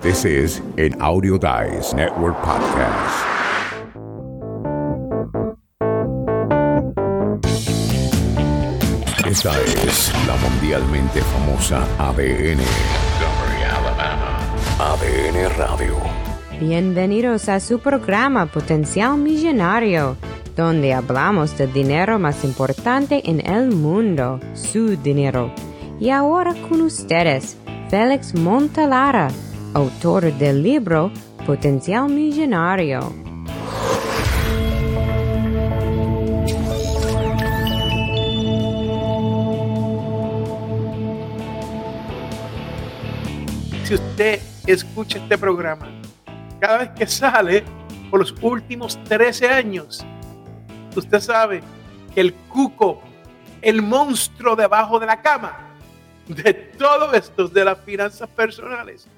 This is an Audio Dice Network podcast. Esta es la mundialmente famosa ADN. Montgomery, Alabama. ADN Radio. Bienvenidos a su programa Potencial Millonario, donde hablamos del dinero más importante en el mundo, su dinero. Y ahora con ustedes, Félix Montalara, autor del libro Potencial Millonario. si usted escucha este programa cada vez que sale por los últimos 13 años, usted sabe que el cuco, el monstruo debajo de la cama de todo esto, de las finanzas personales,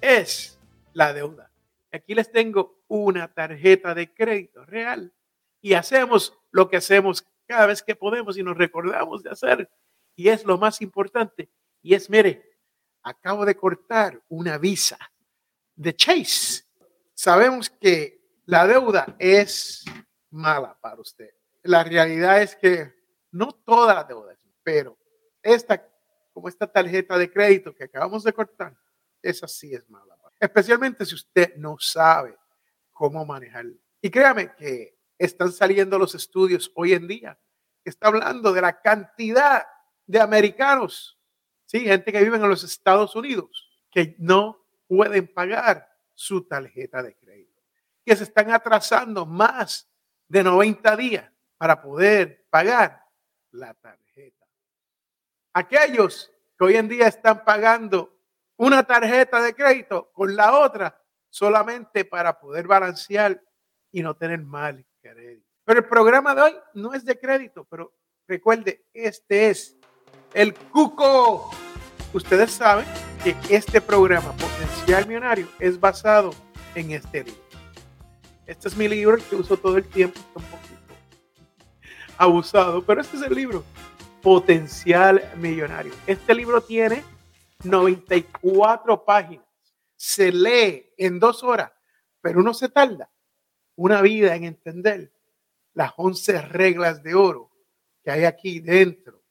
es la deuda. Aquí les tengo una tarjeta de crédito real y hacemos lo que hacemos cada vez que podemos y nos recordamos de hacer. Y es lo más importante. Y es, mire, acabo de cortar una visa de Chase. Sabemos que la deuda es mala para usted. La realidad es que no toda la deuda, pero esta, como esta tarjeta de crédito que acabamos de cortar, esa sí es mala. Especialmente si usted no sabe cómo manejarla. Y créame que están saliendo los estudios hoy en día. Está hablando de la cantidad de americanos Sí, gente que vive en los Estados Unidos que no pueden pagar su tarjeta de crédito, que se están atrasando más de 90 días para poder pagar la tarjeta. Aquellos que hoy en día están pagando una tarjeta de crédito con la otra solamente para poder balancear y no tener mal crédito. Pero el programa de hoy no es de crédito, pero recuerde, este es el cuco. Ustedes saben que este programa Potencial Millonario es basado en este libro. Este es mi libro que uso todo el tiempo, está un poquito abusado, pero este es el libro Potencial Millonario. Este libro tiene 94 páginas. Se lee en dos horas, pero uno se tarda una vida en entender las 11 reglas de oro que hay aquí dentro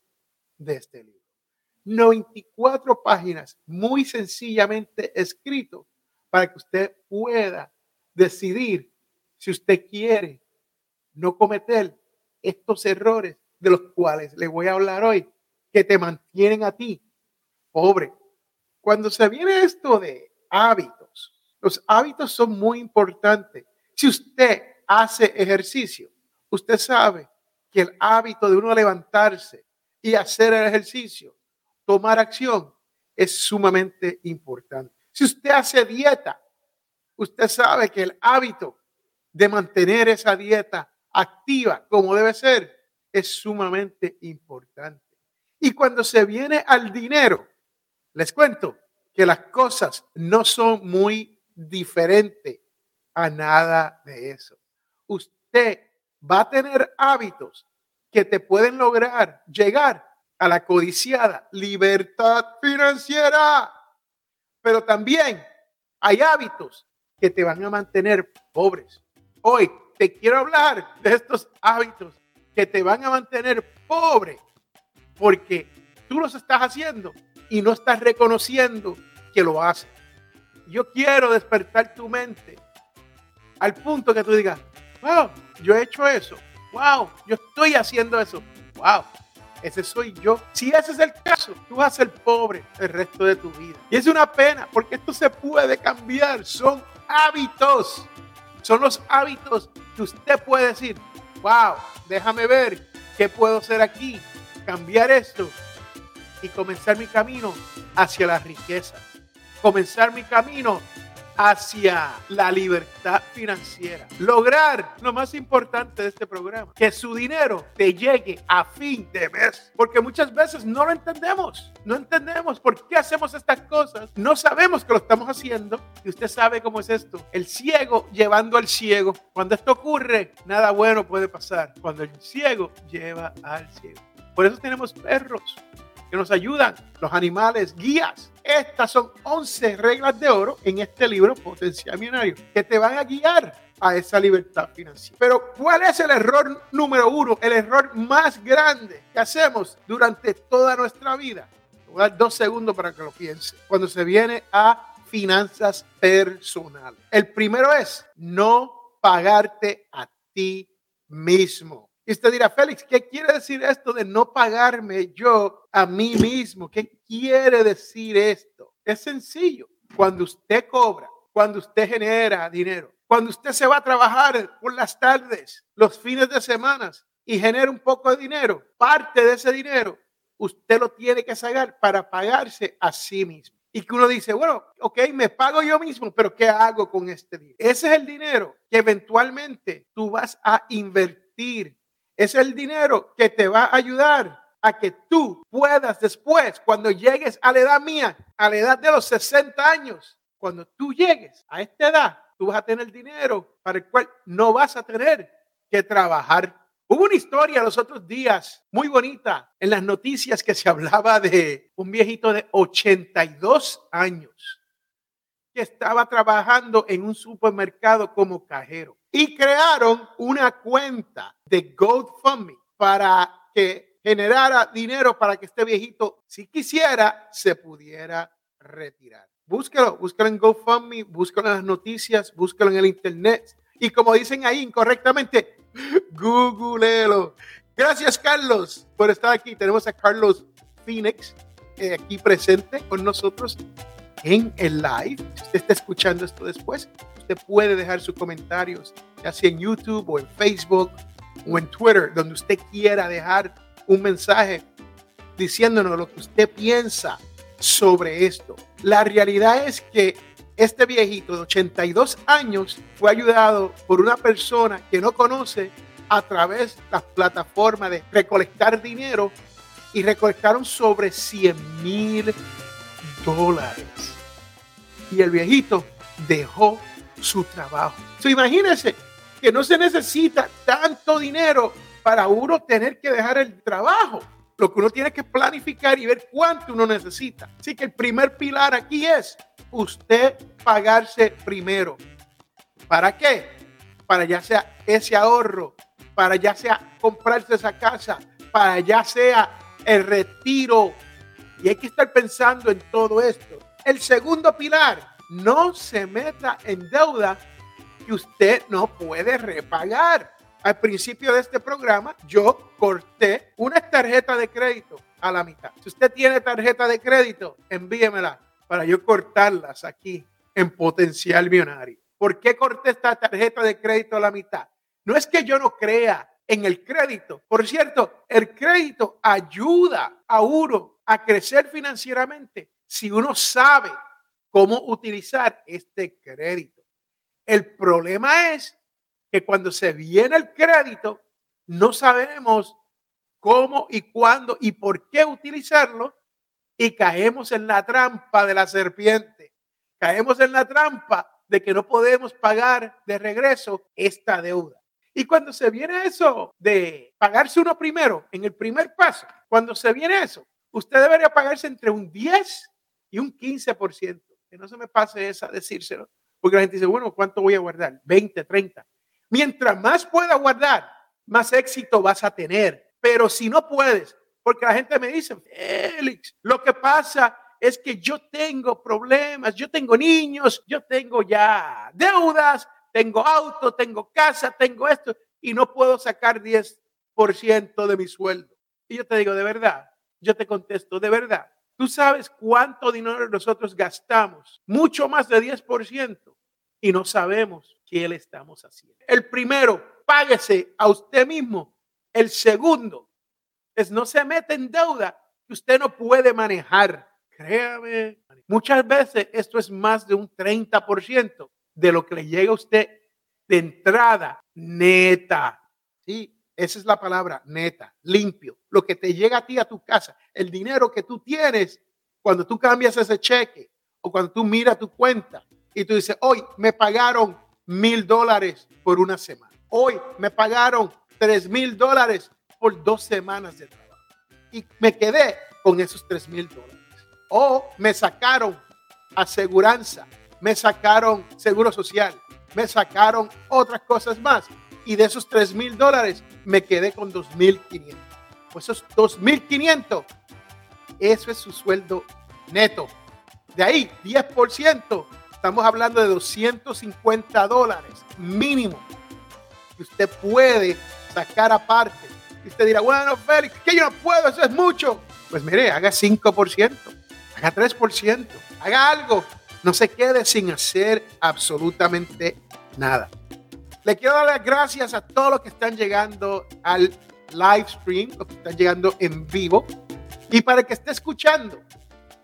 de este libro. 94 páginas, muy sencillamente escrito, para que usted pueda decidir si usted quiere no cometer estos errores de los cuales le voy a hablar hoy, que te mantienen a ti pobre. Cuando se viene esto de hábitos, los hábitos son muy importantes. Si usted hace ejercicio, usted sabe que el hábito de uno levantarse y hacer el ejercicio tomar acción es sumamente importante. Si usted hace dieta, usted sabe que el hábito de mantener esa dieta activa como debe ser es sumamente importante. Y cuando se viene al dinero, les cuento que las cosas no son muy diferentes a nada de eso. Usted va a tener hábitos que te pueden lograr llegar a la codiciada libertad financiera. Pero también hay hábitos que te van a mantener pobres. Hoy te quiero hablar de estos hábitos que te van a mantener pobre porque tú los estás haciendo y no estás reconociendo que lo haces. Yo quiero despertar tu mente al punto que tú digas, wow, yo he hecho eso, wow, yo estoy haciendo eso, wow, ese soy yo. Si ese es el caso, tú vas a ser pobre el resto de tu vida. Y es una pena porque esto se puede cambiar. Son hábitos. Son los hábitos que usted puede decir, wow, déjame ver qué puedo hacer aquí, cambiar esto y comenzar mi camino hacia la riqueza. Comenzar mi camino hacia la libertad financiera. Lograr lo más importante de este programa, que su dinero te llegue a fin de mes. Porque muchas veces no lo entendemos. No entendemos por qué hacemos estas cosas. No sabemos que lo estamos haciendo. Y usted sabe cómo es esto. El ciego llevando al ciego. Cuando esto ocurre, nada bueno puede pasar. Cuando el ciego lleva al ciego. Por eso tenemos perros que nos ayudan, los animales, guías. Estas son 11 reglas de oro en este libro Potencial Millonario que te van a guiar a esa libertad financiera. Pero ¿cuál es el error número uno? El error más grande que hacemos durante toda nuestra vida. Voy a dar dos segundos para que lo piense. Cuando se viene a finanzas personales. El primero es no pagarte a ti mismo. Y usted dirá, Félix, ¿qué quiere decir esto de no pagarme yo a mí mismo? ¿Qué quiere decir esto? Es sencillo. Cuando usted cobra, cuando usted genera dinero, cuando usted se va a trabajar por las tardes, los fines de semana y genera un poco de dinero, parte de ese dinero, usted lo tiene que sacar para pagarse a sí mismo. Y que uno dice, bueno, ok, me pago yo mismo, pero ¿qué hago con este dinero? Ese es el dinero que eventualmente tú vas a invertir. Es el dinero que te va a ayudar a que tú puedas después, cuando llegues a la edad mía, a la edad de los 60 años, cuando tú llegues a esta edad, tú vas a tener dinero para el cual no vas a tener que trabajar. Hubo una historia los otros días muy bonita en las noticias que se hablaba de un viejito de 82 años que estaba trabajando en un supermercado como cajero y crearon una cuenta de GoFundMe para que generara dinero para que este viejito, si quisiera, se pudiera retirar. Búsquelo, búsquelo en GoFundMe, búsquelo en las noticias, búsquelo en el internet. Y como dicen ahí incorrectamente, googleelo. Gracias, Carlos, por estar aquí. Tenemos a Carlos Phoenix eh, aquí presente con nosotros en el live. Si usted está escuchando esto después, usted puede dejar sus comentarios, ya sea en YouTube o en Facebook o en Twitter, donde usted quiera dejar un mensaje diciéndonos lo que usted piensa sobre esto. La realidad es que este viejito de 82 años fue ayudado por una persona que no conoce a través de las plataformas de recolectar dinero y recolectaron sobre 100 mil dólares. Y el viejito dejó su trabajo. So, imagínense que no se necesita tanto dinero para uno tener que dejar el trabajo. Lo que uno tiene que planificar y ver cuánto uno necesita. Así que el primer pilar aquí es usted pagarse primero. ¿Para qué? Para ya sea ese ahorro, para ya sea comprarse esa casa, para ya sea el retiro. Y hay que estar pensando en todo esto. El segundo pilar, no se meta en deuda que usted no puede repagar al principio de este programa, yo corté una tarjeta de crédito a la mitad. Si usted tiene tarjeta de crédito, envíemela para yo cortarlas aquí en potencial millonario. ¿Por qué corté esta tarjeta de crédito a la mitad? No es que yo no crea en el crédito. Por cierto, el crédito ayuda a uno a crecer financieramente si uno sabe cómo utilizar este crédito. El problema es que cuando se viene el crédito, no sabemos cómo y cuándo y por qué utilizarlo y caemos en la trampa de la serpiente. Caemos en la trampa de que no podemos pagar de regreso esta deuda. Y cuando se viene eso de pagarse uno primero, en el primer paso, cuando se viene eso, usted debería pagarse entre un 10 y un 15%. Que no se me pase esa decírselo, porque la gente dice, bueno, ¿cuánto voy a guardar? 20, 30. Mientras más pueda guardar, más éxito vas a tener. Pero si no puedes, porque la gente me dice, Félix, lo que pasa es que yo tengo problemas, yo tengo niños, yo tengo ya deudas, tengo auto, tengo casa, tengo esto, y no puedo sacar 10% de mi sueldo. Y yo te digo, de verdad, yo te contesto, de verdad, tú sabes cuánto dinero nosotros gastamos, mucho más de 10%, y no sabemos qué le estamos haciendo. El primero, páguese a usted mismo. El segundo es no se mete en deuda que usted no puede manejar. Créame, muchas veces esto es más de un 30% de lo que le llega a usted de entrada neta. Sí, esa es la palabra, neta, limpio. Lo que te llega a ti a tu casa, el dinero que tú tienes cuando tú cambias ese cheque o cuando tú miras tu cuenta y tú dices, hoy me pagaron mil dólares por una semana. Hoy me pagaron tres mil dólares por dos semanas de trabajo. Y me quedé con esos 3 mil dólares. O me sacaron aseguranza, me sacaron seguro social, me sacaron otras cosas más. Y de esos 3 mil dólares me quedé con 2.500. Pues esos 2.500, eso es su sueldo neto. De ahí, 10%, estamos hablando de 250 dólares mínimo que usted puede sacar aparte. Y usted dirá, bueno, Félix, que yo no puedo, eso es mucho. Pues mire, haga 5%, haga 3%, haga algo. No se quede sin hacer absolutamente nada. Le quiero dar las gracias a todos los que están llegando al live stream, los que están llegando en vivo. Y para el que esté escuchando,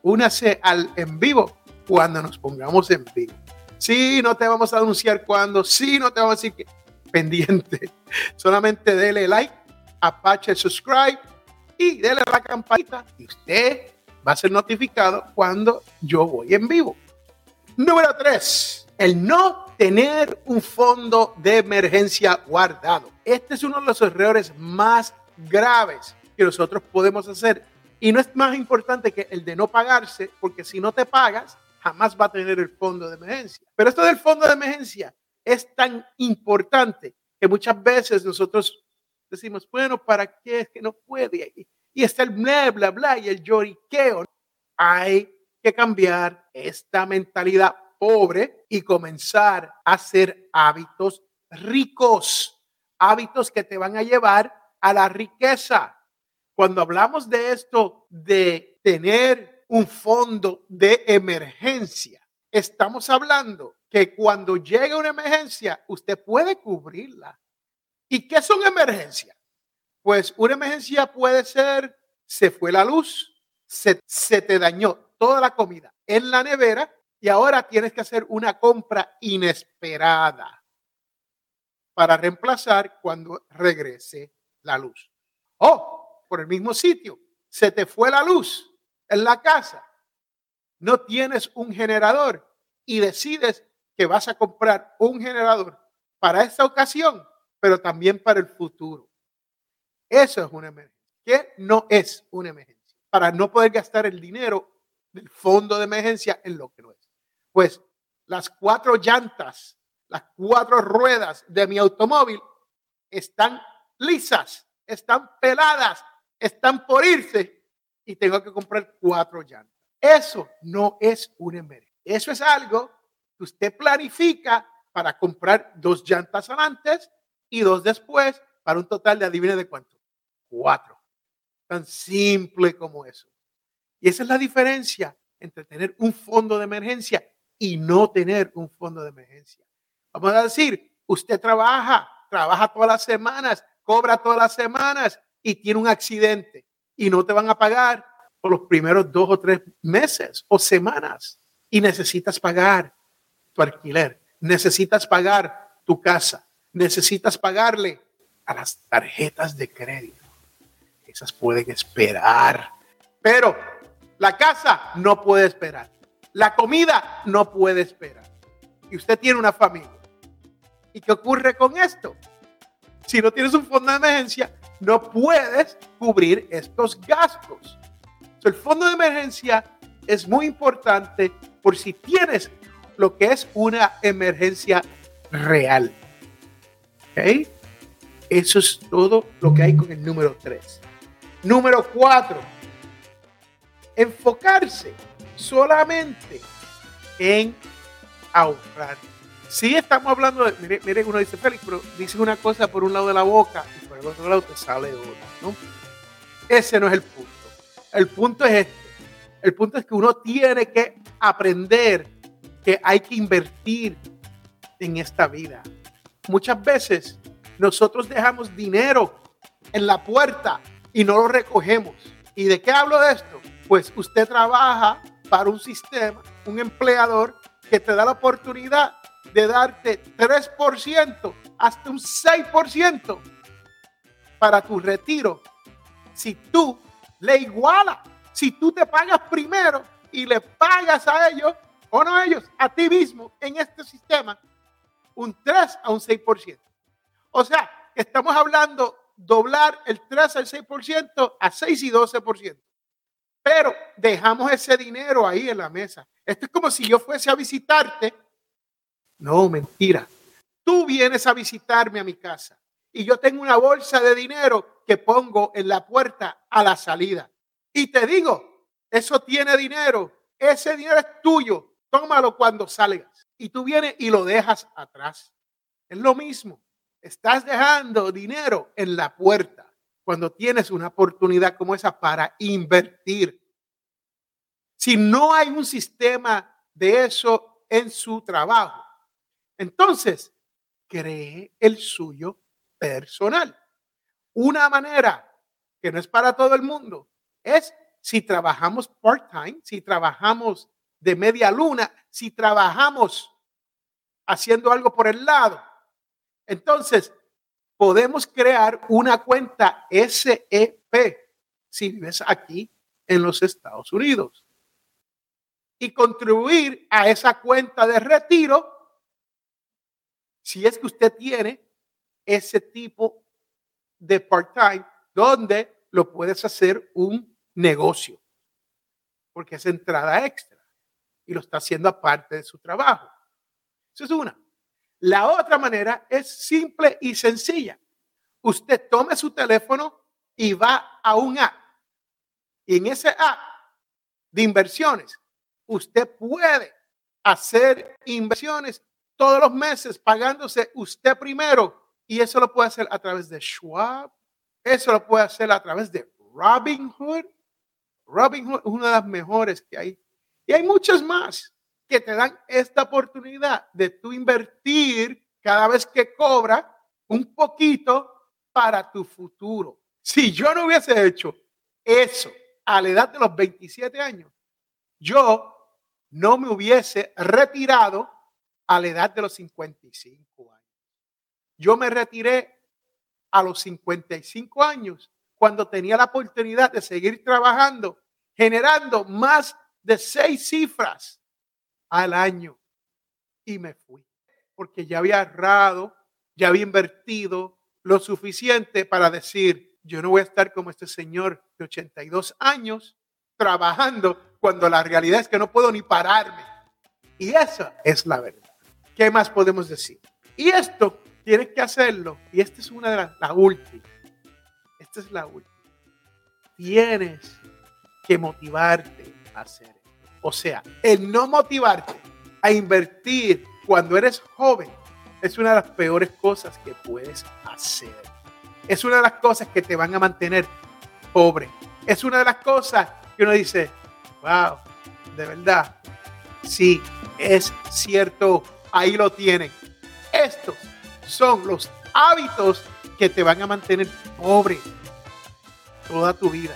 únase al en vivo cuando nos pongamos en vivo. Sí, no te vamos a anunciar cuándo, sí, no te vamos a decir que pendiente. Solamente dele like, apache subscribe y dele la campanita y usted va a ser notificado cuando yo voy en vivo. Número 3. El no tener un fondo de emergencia guardado. Este es uno de los errores más graves que nosotros podemos hacer. Y no es más importante que el de no pagarse, porque si no te pagas, jamás va a tener el fondo de emergencia. Pero esto del fondo de emergencia es tan importante que muchas veces nosotros decimos, bueno, ¿para qué es que no puede? Y está el bla, bla, bla y el lloriqueo. Hay que cambiar esta mentalidad pobre y comenzar a hacer hábitos ricos, hábitos que te van a llevar a la riqueza. Cuando hablamos de esto, de tener un fondo de emergencia, estamos hablando que cuando llegue una emergencia, usted puede cubrirla. ¿Y qué son emergencias? Pues una emergencia puede ser, se fue la luz, se, se te dañó toda la comida en la nevera y ahora tienes que hacer una compra inesperada para reemplazar cuando regrese la luz. O por el mismo sitio, se te fue la luz en la casa, no tienes un generador y decides que vas a comprar un generador para esta ocasión, pero también para el futuro. Eso es una emergencia. ¿Qué no es una emergencia? Para no poder gastar el dinero del fondo de emergencia en lo que no es. Pues las cuatro llantas, las cuatro ruedas de mi automóvil están lisas, están peladas, están por irse y tengo que comprar cuatro llantas. Eso no es una emergencia. Eso es algo que usted planifica para comprar dos llantas antes y dos después para un total de adivine de cuánto. Cuatro. Tan simple como eso. Esa es la diferencia entre tener un fondo de emergencia y no tener un fondo de emergencia. Vamos a decir, usted trabaja, trabaja todas las semanas, cobra todas las semanas y tiene un accidente y no te van a pagar por los primeros dos o tres meses o semanas y necesitas pagar tu alquiler, necesitas pagar tu casa, necesitas pagarle a las tarjetas de crédito. Esas pueden esperar, pero la casa no puede esperar. La comida no puede esperar. Y usted tiene una familia. ¿Y qué ocurre con esto? Si no tienes un fondo de emergencia, no puedes cubrir estos gastos. el fondo de emergencia es muy importante por si tienes lo que es una emergencia real. ¿Ok? Eso es todo lo que hay con el número 3. Número 4 enfocarse solamente en ahorrar. Si estamos hablando de, mire, uno dice, Félix, pero dices una cosa por un lado de la boca y por el otro lado te sale otra, ¿no? Ese no es el punto. El punto es este. El punto es que uno tiene que aprender que hay que invertir en esta vida. Muchas veces nosotros dejamos dinero en la puerta y no lo recogemos. ¿Y de qué hablo de esto? Pues usted trabaja para un sistema, un empleador que te da la oportunidad de darte 3% hasta un 6% para tu retiro. Si tú le igualas, si tú te pagas primero y le pagas a ellos, o no a ellos, a ti mismo en este sistema, un 3 a un 6%. O sea, estamos hablando doblar el 3 al 6% a 6 y 12%. Pero dejamos ese dinero ahí en la mesa. Esto es como si yo fuese a visitarte. No, mentira. Tú vienes a visitarme a mi casa y yo tengo una bolsa de dinero que pongo en la puerta a la salida. Y te digo, eso tiene dinero. Ese dinero es tuyo. Tómalo cuando salgas. Y tú vienes y lo dejas atrás. Es lo mismo. Estás dejando dinero en la puerta cuando tienes una oportunidad como esa para invertir. Si no hay un sistema de eso en su trabajo, entonces cree el suyo personal. Una manera que no es para todo el mundo es si trabajamos part-time, si trabajamos de media luna, si trabajamos haciendo algo por el lado. Entonces, podemos crear una cuenta SEP si vives aquí en los Estados Unidos y contribuir a esa cuenta de retiro si es que usted tiene ese tipo de part-time donde lo puedes hacer un negocio porque es entrada extra y lo está haciendo aparte de su trabajo. Eso es una. La otra manera es simple y sencilla. Usted tome su teléfono y va a un app. Y en ese app de inversiones, usted puede hacer inversiones todos los meses pagándose usted primero. Y eso lo puede hacer a través de Schwab. Eso lo puede hacer a través de Robinhood. Robinhood es una de las mejores que hay. Y hay muchas más que te dan esta oportunidad de tú invertir cada vez que cobra un poquito para tu futuro. Si yo no hubiese hecho eso a la edad de los 27 años, yo no me hubiese retirado a la edad de los 55 años. Yo me retiré a los 55 años cuando tenía la oportunidad de seguir trabajando, generando más de seis cifras al año. Y me fui, porque ya había ahorrado, ya había invertido lo suficiente para decir, yo no voy a estar como este señor de 82 años trabajando cuando la realidad es que no puedo ni pararme. Y esa es la verdad. ¿Qué más podemos decir? Y esto tienes que hacerlo. Y esta es una de las la últimas. Esta es la última. Tienes que motivarte a hacer o sea, el no motivarte a invertir cuando eres joven es una de las peores cosas que puedes hacer. Es una de las cosas que te van a mantener pobre. Es una de las cosas que uno dice, wow, de verdad, sí, es cierto, ahí lo tienen. Estos son los hábitos que te van a mantener pobre toda tu vida.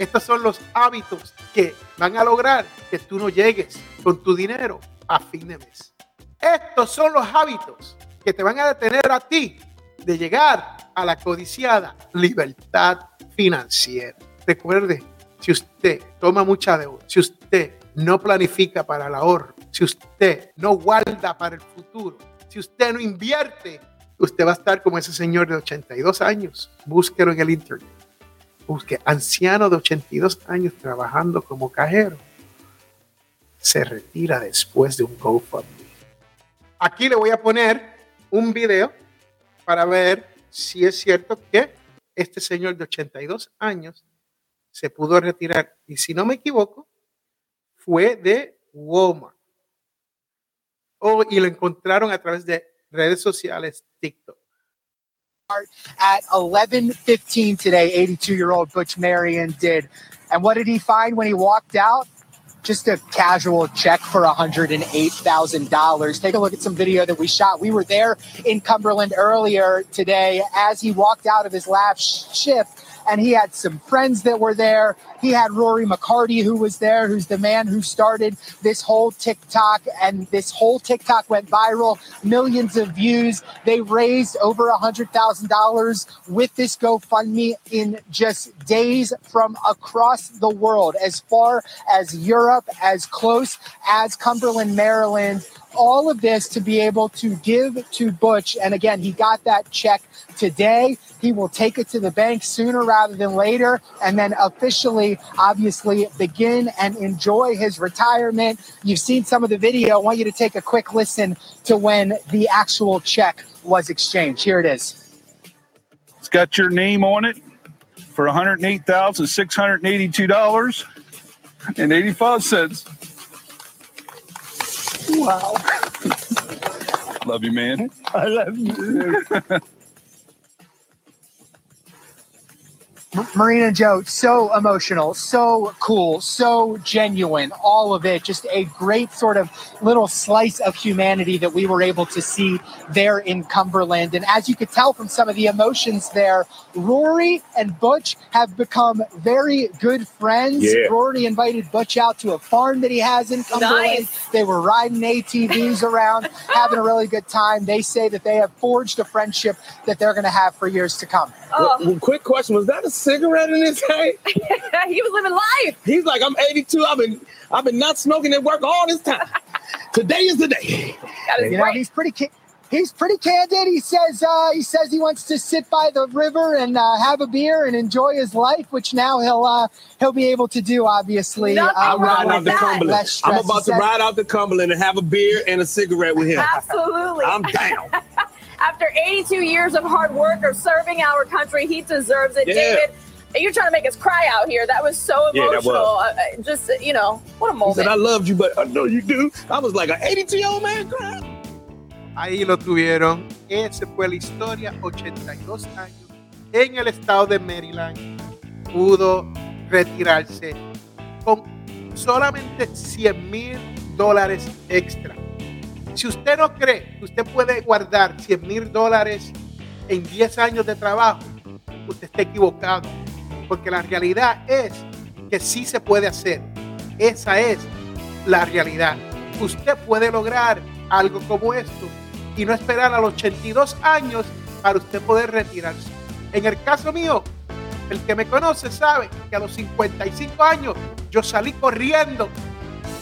Estos son los hábitos que van a lograr que tú no llegues con tu dinero a fin de mes. Estos son los hábitos que te van a detener a ti de llegar a la codiciada libertad financiera. Recuerde, si usted toma mucha deuda, si usted no planifica para el ahorro, si usted no guarda para el futuro, si usted no invierte, usted va a estar como ese señor de 82 años. Búsquelo en el internet busque anciano de 82 años trabajando como cajero, se retira después de un GoFundMe. Aquí le voy a poner un video para ver si es cierto que este señor de 82 años se pudo retirar. Y si no me equivoco, fue de Walmart. Oh, y lo encontraron a través de redes sociales TikTok. At 11:15 today. 82-year-old Butch Marion did, and what did he find when he walked out? Just a casual check for $108,000. Take a look at some video that we shot. We were there in Cumberland earlier today as he walked out of his last shift and he had some friends that were there. He had Rory McCarty, who was there, who's the man who started this whole TikTok, and this whole TikTok went viral, millions of views. They raised over a hundred thousand dollars with this GoFundMe in just days from across the world, as far as Europe, as close as Cumberland, Maryland all of this to be able to give to Butch. And again, he got that check today. He will take it to the bank sooner rather than later, and then officially, obviously, begin and enjoy his retirement. You've seen some of the video. I want you to take a quick listen to when the actual check was exchanged. Here it is. It's got your name on it for $108,682.85. Wow. Love you, man. I love you. Marina Joe, so emotional, so cool, so genuine, all of it. Just a great sort of little slice of humanity that we were able to see there in Cumberland. And as you could tell from some of the emotions there, Rory and Butch have become very good friends. Yeah. Rory invited Butch out to a farm that he has in Cumberland. Nice. They were riding ATVs around, having a really good time. They say that they have forged a friendship that they're going to have for years to come. Oh. Well, Oh, well, quick question: Was that a cigarette in his hand? he was living life. He's like, I'm 82. I've been, I've been not smoking at work all this time. Today is the day. Got You know, he's pretty. Ca- he's pretty candid. He says uh, he says he wants to sit by the river and uh, have a beer and enjoy his life, which now he'll uh, he'll be able to do. Obviously, uh, I'm riding out with to that. Cumberland. I'm about to said- ride out to Cumberland and have a beer and a cigarette with him. Absolutely. I'm down. After 82 years of hard work of serving our country, he deserves it. Yeah. David, you're trying to make us cry out here. That was so Yeah, was. emotional. Uh, uh, just, you know, what a He moment. said, I loved you, but I know you do. I was like an 82 year old man crying. Ahí lo tuvieron. Esa fue la historia. 82 años en el estado de Maryland. Pudo retirarse con solamente 100 mil dólares extra. Si usted no cree que usted puede guardar 100 mil dólares en 10 años de trabajo, usted está equivocado. Porque la realidad es que sí se puede hacer. Esa es la realidad. Usted puede lograr algo como esto y no esperar a los 82 años para usted poder retirarse. En el caso mío, el que me conoce sabe que a los 55 años yo salí corriendo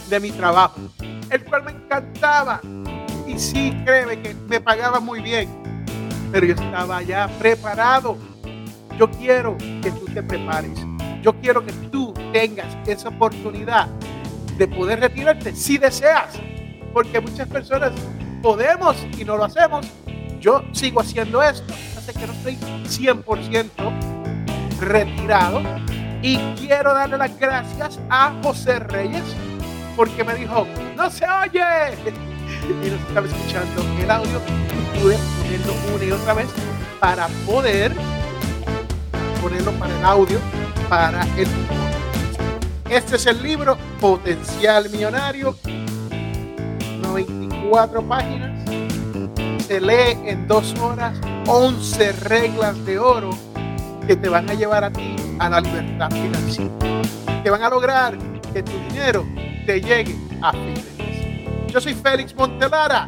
de mi trabajo, el cual me encantaba. Y sí, créeme que me pagaba muy bien, pero yo estaba ya preparado. Yo quiero que tú te prepares. Yo quiero que tú tengas esa oportunidad de poder retirarte si deseas. Porque muchas personas podemos y no lo hacemos. Yo sigo haciendo esto. Hace que no estoy 100% retirado. Y quiero darle las gracias a José Reyes porque me dijo, no se oye. Y nos estaba escuchando el audio y pude ponerlo una y otra vez para poder ponerlo para el audio, para el Este es el libro Potencial Millonario, 94 páginas. Se lee en dos horas 11 reglas de oro que te van a llevar a ti a la libertad financiera. Que van a lograr que tu dinero te llegue a fin de mes. Yo soy Félix Montelara.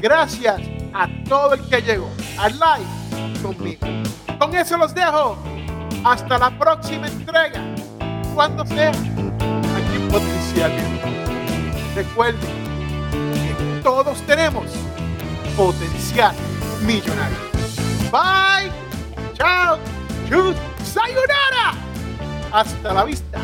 Gracias a todo el que llegó al live conmigo. Con eso los dejo. Hasta la próxima entrega. Cuando sea. Aquí en Potencial. Recuerden que todos tenemos potencial millonario. Bye. Chao. Sayonara. Hasta la vista.